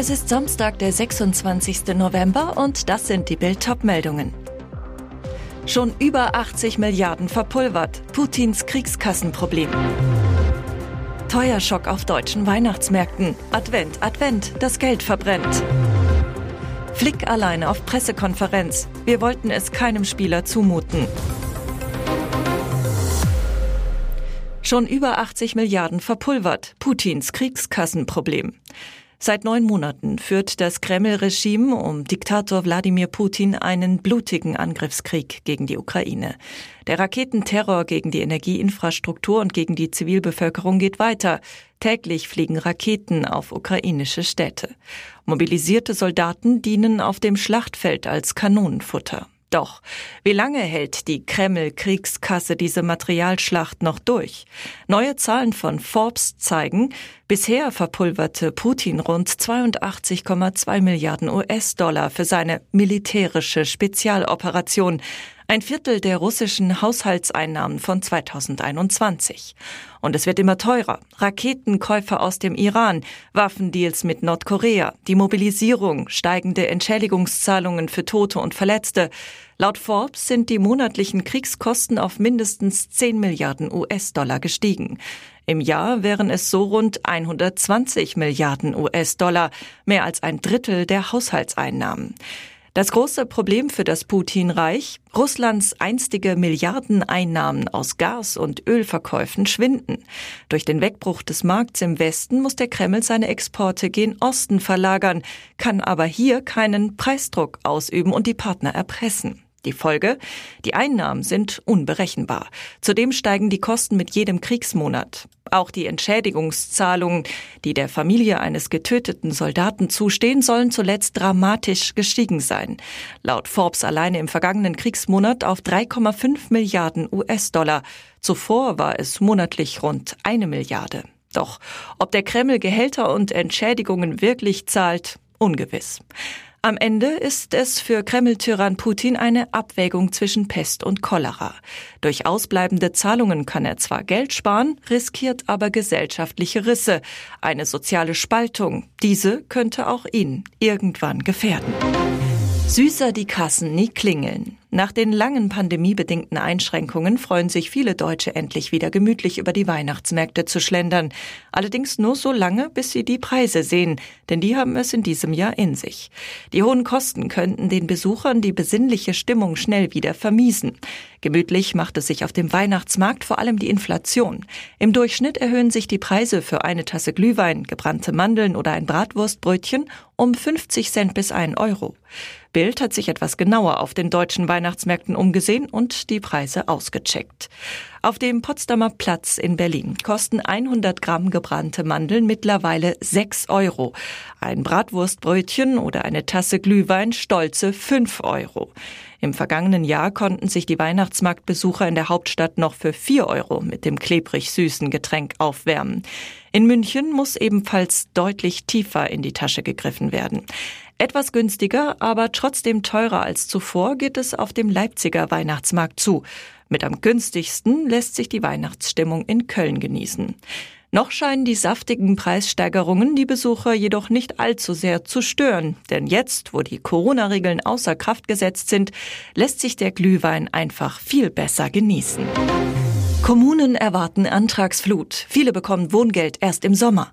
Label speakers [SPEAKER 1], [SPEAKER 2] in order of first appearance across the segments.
[SPEAKER 1] Es ist Samstag, der 26. November und das sind die Bild meldungen Schon über 80 Milliarden verpulvert. Putins Kriegskassenproblem. Teuerschock auf deutschen Weihnachtsmärkten. Advent, Advent, das Geld verbrennt. Flick alleine auf Pressekonferenz. Wir wollten es keinem Spieler zumuten. Schon über 80 Milliarden verpulvert. Putins Kriegskassenproblem. Seit neun Monaten führt das Kreml-Regime um Diktator Wladimir Putin einen blutigen Angriffskrieg gegen die Ukraine. Der Raketenterror gegen die Energieinfrastruktur und gegen die Zivilbevölkerung geht weiter. Täglich fliegen Raketen auf ukrainische Städte. Mobilisierte Soldaten dienen auf dem Schlachtfeld als Kanonenfutter. Doch, wie lange hält die Kreml-Kriegskasse diese Materialschlacht noch durch? Neue Zahlen von Forbes zeigen, bisher verpulverte Putin rund 82,2 Milliarden US-Dollar für seine militärische Spezialoperation, ein Viertel der russischen Haushaltseinnahmen von 2021. Und es wird immer teurer. Raketenkäufe aus dem Iran, Waffendeals mit Nordkorea, die Mobilisierung, steigende Entschädigungszahlungen für Tote und Verletzte. Laut Forbes sind die monatlichen Kriegskosten auf mindestens 10 Milliarden US-Dollar gestiegen. Im Jahr wären es so rund 120 Milliarden US-Dollar, mehr als ein Drittel der Haushaltseinnahmen. Das große Problem für das Putin-Reich, Russlands einstige Milliardeneinnahmen aus Gas- und Ölverkäufen schwinden. Durch den Wegbruch des Markts im Westen muss der Kreml seine Exporte gen Osten verlagern, kann aber hier keinen Preisdruck ausüben und die Partner erpressen. Die Folge? Die Einnahmen sind unberechenbar. Zudem steigen die Kosten mit jedem Kriegsmonat. Auch die Entschädigungszahlungen, die der Familie eines getöteten Soldaten zustehen, sollen zuletzt dramatisch gestiegen sein. Laut Forbes alleine im vergangenen Kriegsmonat auf 3,5 Milliarden US-Dollar. Zuvor war es monatlich rund eine Milliarde. Doch ob der Kreml Gehälter und Entschädigungen wirklich zahlt, ungewiss. Am Ende ist es für Kreml-Tyrann Putin eine Abwägung zwischen Pest und Cholera. Durch ausbleibende Zahlungen kann er zwar Geld sparen, riskiert aber gesellschaftliche Risse, eine soziale Spaltung. Diese könnte auch ihn irgendwann gefährden. Süßer die Kassen nie klingeln. Nach den langen pandemiebedingten Einschränkungen freuen sich viele Deutsche endlich wieder gemütlich über die Weihnachtsmärkte zu schlendern. Allerdings nur so lange, bis sie die Preise sehen, denn die haben es in diesem Jahr in sich. Die hohen Kosten könnten den Besuchern die besinnliche Stimmung schnell wieder vermiesen. Gemütlich macht es sich auf dem Weihnachtsmarkt vor allem die Inflation. Im Durchschnitt erhöhen sich die Preise für eine Tasse Glühwein, gebrannte Mandeln oder ein Bratwurstbrötchen um 50 Cent bis 1 Euro. Bild hat sich etwas genauer auf den deutschen Weihnachtsmärkten umgesehen und die Preise ausgecheckt. Auf dem Potsdamer Platz in Berlin kosten 100 Gramm gebrannte Mandeln mittlerweile 6 Euro. Ein Bratwurstbrötchen oder eine Tasse Glühwein stolze 5 Euro. Im vergangenen Jahr konnten sich die Weihnachtsmarktbesucher in der Hauptstadt noch für 4 Euro mit dem klebrig süßen Getränk aufwärmen. In München muss ebenfalls deutlich tiefer in die Tasche gegriffen werden. Etwas günstiger, aber trotzdem teurer als zuvor geht es auf dem Leipziger Weihnachtsmarkt zu. Mit am günstigsten lässt sich die Weihnachtsstimmung in Köln genießen. Noch scheinen die saftigen Preissteigerungen die Besucher jedoch nicht allzu sehr zu stören, denn jetzt, wo die Corona-Regeln außer Kraft gesetzt sind, lässt sich der Glühwein einfach viel besser genießen. Kommunen erwarten Antragsflut. Viele bekommen Wohngeld erst im Sommer.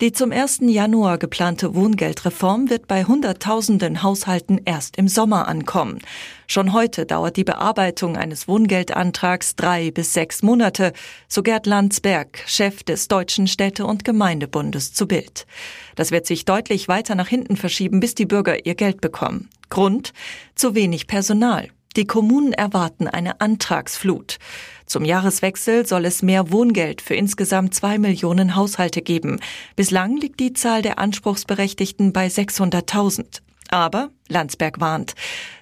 [SPEAKER 1] Die zum 1. Januar geplante Wohngeldreform wird bei Hunderttausenden Haushalten erst im Sommer ankommen. Schon heute dauert die Bearbeitung eines Wohngeldantrags drei bis sechs Monate, so Gerd Landsberg, Chef des Deutschen Städte- und Gemeindebundes zu Bild. Das wird sich deutlich weiter nach hinten verschieben, bis die Bürger ihr Geld bekommen. Grund? Zu wenig Personal. Die Kommunen erwarten eine Antragsflut. Zum Jahreswechsel soll es mehr Wohngeld für insgesamt zwei Millionen Haushalte geben. Bislang liegt die Zahl der Anspruchsberechtigten bei 600.000. Aber Landsberg warnt,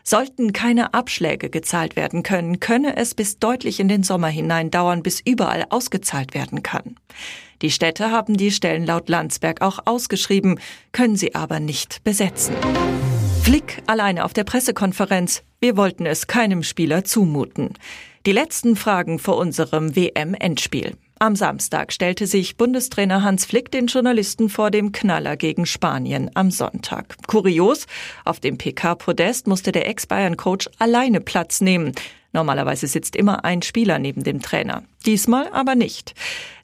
[SPEAKER 1] sollten keine Abschläge gezahlt werden können, könne es bis deutlich in den Sommer hinein dauern, bis überall ausgezahlt werden kann. Die Städte haben die Stellen laut Landsberg auch ausgeschrieben, können sie aber nicht besetzen. Flick alleine auf der Pressekonferenz. Wir wollten es keinem Spieler zumuten. Die letzten Fragen vor unserem WM-Endspiel. Am Samstag stellte sich Bundestrainer Hans Flick den Journalisten vor dem Knaller gegen Spanien am Sonntag. Kurios, auf dem PK-Podest musste der Ex-Bayern-Coach alleine Platz nehmen. Normalerweise sitzt immer ein Spieler neben dem Trainer. Diesmal aber nicht.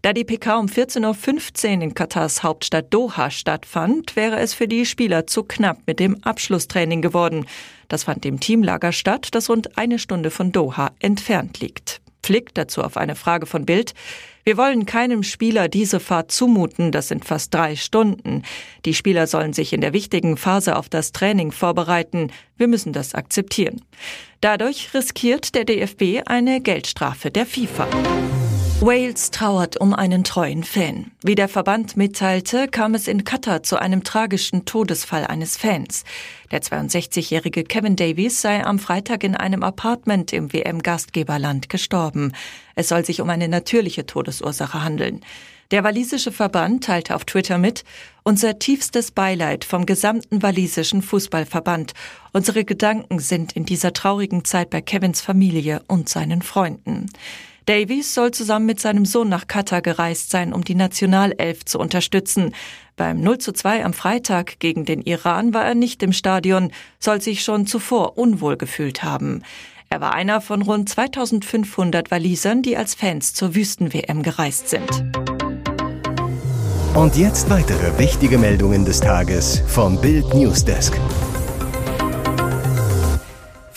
[SPEAKER 1] Da die PK um 14.15 Uhr in Katars Hauptstadt Doha stattfand, wäre es für die Spieler zu knapp mit dem Abschlusstraining geworden. Das fand im Teamlager statt, das rund eine Stunde von Doha entfernt liegt. Flick dazu auf eine Frage von Bild. Wir wollen keinem Spieler diese Fahrt zumuten, das sind fast drei Stunden. Die Spieler sollen sich in der wichtigen Phase auf das Training vorbereiten. Wir müssen das akzeptieren. Dadurch riskiert der DFB eine Geldstrafe der FIFA. Wales trauert um einen treuen Fan. Wie der Verband mitteilte, kam es in Katar zu einem tragischen Todesfall eines Fans. Der 62-jährige Kevin Davies sei am Freitag in einem Apartment im WM-Gastgeberland gestorben. Es soll sich um eine natürliche Todesursache handeln. Der walisische Verband teilte auf Twitter mit, unser tiefstes Beileid vom gesamten walisischen Fußballverband. Unsere Gedanken sind in dieser traurigen Zeit bei Kevins Familie und seinen Freunden. Davies soll zusammen mit seinem Sohn nach Katar gereist sein, um die Nationalelf zu unterstützen. Beim 0 zu 2 am Freitag gegen den Iran war er nicht im Stadion, soll sich schon zuvor unwohl gefühlt haben. Er war einer von rund 2500 Walisern, die als Fans zur Wüsten-WM gereist sind.
[SPEAKER 2] Und jetzt weitere wichtige Meldungen des Tages vom Bild Newsdesk.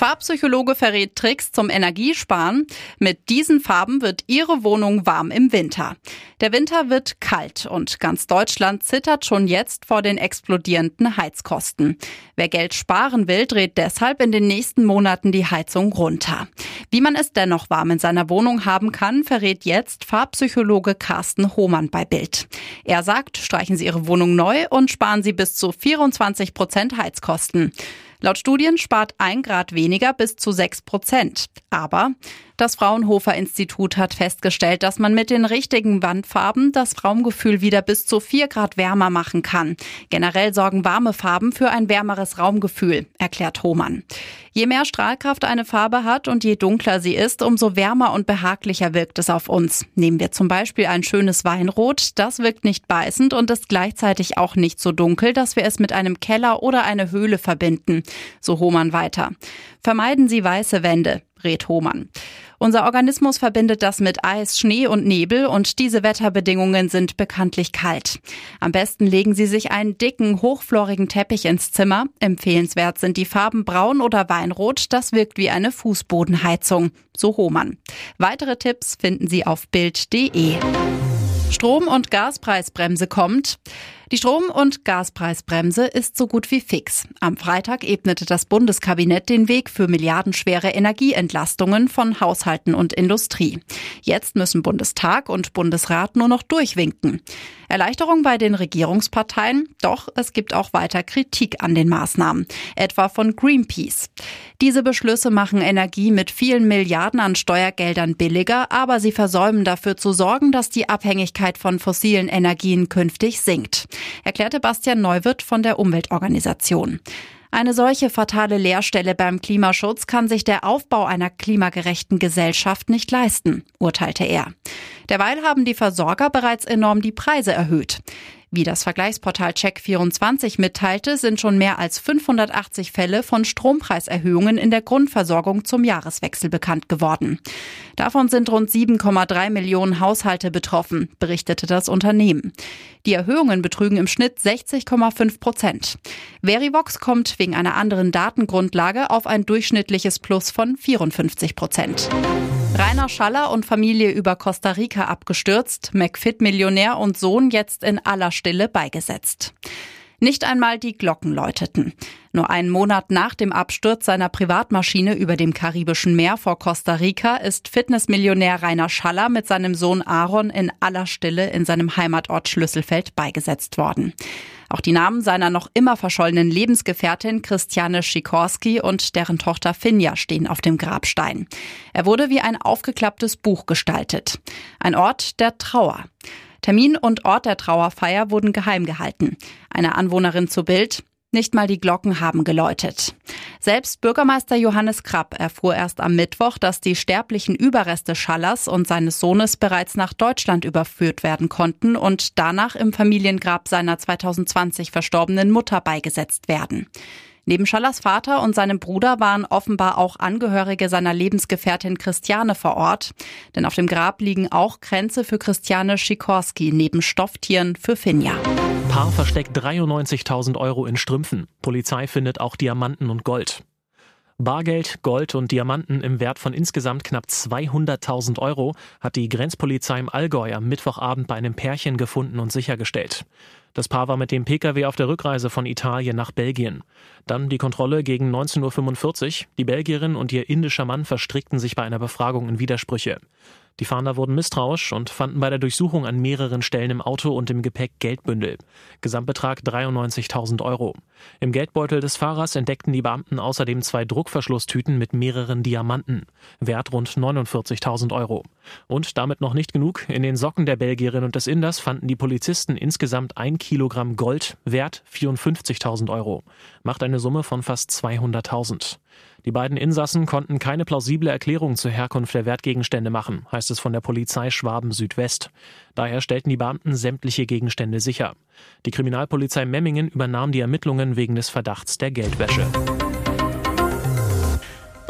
[SPEAKER 3] Farbpsychologe verrät Tricks zum Energiesparen. Mit diesen Farben wird Ihre Wohnung warm im Winter. Der Winter wird kalt und ganz Deutschland zittert schon jetzt vor den explodierenden Heizkosten. Wer Geld sparen will, dreht deshalb in den nächsten Monaten die Heizung runter. Wie man es dennoch warm in seiner Wohnung haben kann, verrät jetzt Farbpsychologe Carsten Hohmann bei Bild. Er sagt, streichen Sie Ihre Wohnung neu und sparen Sie bis zu 24 Prozent Heizkosten. Laut Studien spart ein Grad weniger bis zu sechs Prozent. Aber das Fraunhofer Institut hat festgestellt, dass man mit den richtigen Wandfarben das Raumgefühl wieder bis zu vier Grad wärmer machen kann. Generell sorgen warme Farben für ein wärmeres Raumgefühl, erklärt Hohmann. Je mehr Strahlkraft eine Farbe hat und je dunkler sie ist, umso wärmer und behaglicher wirkt es auf uns. Nehmen wir zum Beispiel ein schönes Weinrot, das wirkt nicht beißend und ist gleichzeitig auch nicht so dunkel, dass wir es mit einem Keller oder einer Höhle verbinden. So Hohmann weiter. Vermeiden Sie weiße Wände rät Hohmann. Unser Organismus verbindet das mit Eis, Schnee und Nebel und diese Wetterbedingungen sind bekanntlich kalt. Am besten legen Sie sich einen dicken, hochflorigen Teppich ins Zimmer. Empfehlenswert sind die Farben Braun oder Weinrot. Das wirkt wie eine Fußbodenheizung. So Hohmann. Weitere Tipps finden Sie auf Bild.de. Strom- und Gaspreisbremse kommt. Die Strom- und Gaspreisbremse ist so gut wie fix. Am Freitag ebnete das Bundeskabinett den Weg für milliardenschwere Energieentlastungen von Haushalten und Industrie. Jetzt müssen Bundestag und Bundesrat nur noch durchwinken. Erleichterung bei den Regierungsparteien, doch es gibt auch weiter Kritik an den Maßnahmen, etwa von Greenpeace. Diese Beschlüsse machen Energie mit vielen Milliarden an Steuergeldern billiger, aber sie versäumen dafür zu sorgen, dass die Abhängigkeit von fossilen Energien künftig sinkt erklärte Bastian Neuwirth von der Umweltorganisation. Eine solche fatale Leerstelle beim Klimaschutz kann sich der Aufbau einer klimagerechten Gesellschaft nicht leisten, urteilte er. Derweil haben die Versorger bereits enorm die Preise erhöht. Wie das Vergleichsportal Check24 mitteilte, sind schon mehr als 580 Fälle von Strompreiserhöhungen in der Grundversorgung zum Jahreswechsel bekannt geworden. Davon sind rund 7,3 Millionen Haushalte betroffen, berichtete das Unternehmen. Die Erhöhungen betrügen im Schnitt 60,5 Prozent. Verivox kommt wegen einer anderen Datengrundlage auf ein durchschnittliches Plus von 54 Prozent. Rainer Schaller und Familie über Costa Rica abgestürzt, McFit-Millionär und Sohn jetzt in aller Stille beigesetzt. Nicht einmal die Glocken läuteten. Nur einen Monat nach dem Absturz seiner Privatmaschine über dem Karibischen Meer vor Costa Rica ist Fitnessmillionär Rainer Schaller mit seinem Sohn Aaron in aller Stille in seinem Heimatort Schlüsselfeld beigesetzt worden. Auch die Namen seiner noch immer verschollenen Lebensgefährtin Christiane Schikorski und deren Tochter Finja stehen auf dem Grabstein. Er wurde wie ein aufgeklapptes Buch gestaltet. Ein Ort der Trauer. Termin und Ort der Trauerfeier wurden geheim gehalten. Eine Anwohnerin zu Bild. Nicht mal die Glocken haben geläutet. Selbst Bürgermeister Johannes Krapp erfuhr erst am Mittwoch, dass die sterblichen Überreste Schallers und seines Sohnes bereits nach Deutschland überführt werden konnten und danach im Familiengrab seiner 2020 verstorbenen Mutter beigesetzt werden. Neben Schallers Vater und seinem Bruder waren offenbar auch Angehörige seiner Lebensgefährtin Christiane vor Ort. Denn auf dem Grab liegen auch Kränze für Christiane Schikorski neben Stofftieren für Finja.
[SPEAKER 4] Paar versteckt 93.000 Euro in Strümpfen. Polizei findet auch Diamanten und Gold. Bargeld, Gold und Diamanten im Wert von insgesamt knapp 200.000 Euro hat die Grenzpolizei im Allgäu am Mittwochabend bei einem Pärchen gefunden und sichergestellt. Das Paar war mit dem Pkw auf der Rückreise von Italien nach Belgien. Dann die Kontrolle gegen 19.45 Uhr. Die Belgierin und ihr indischer Mann verstrickten sich bei einer Befragung in Widersprüche. Die Fahnder wurden misstrauisch und fanden bei der Durchsuchung an mehreren Stellen im Auto und im Gepäck Geldbündel. Gesamtbetrag 93.000 Euro. Im Geldbeutel des Fahrers entdeckten die Beamten außerdem zwei Druckverschlusstüten mit mehreren Diamanten. Wert rund 49.000 Euro. Und damit noch nicht genug. In den Socken der Belgierin und des Inders fanden die Polizisten insgesamt ein Kilogramm Gold, Wert 54.000 Euro. Macht eine Summe von fast 200.000. Die beiden Insassen konnten keine plausible Erklärung zur Herkunft der Wertgegenstände machen, heißt es von der Polizei Schwaben Südwest. Daher stellten die Beamten sämtliche Gegenstände sicher. Die Kriminalpolizei Memmingen übernahm die Ermittlungen wegen des Verdachts der Geldwäsche.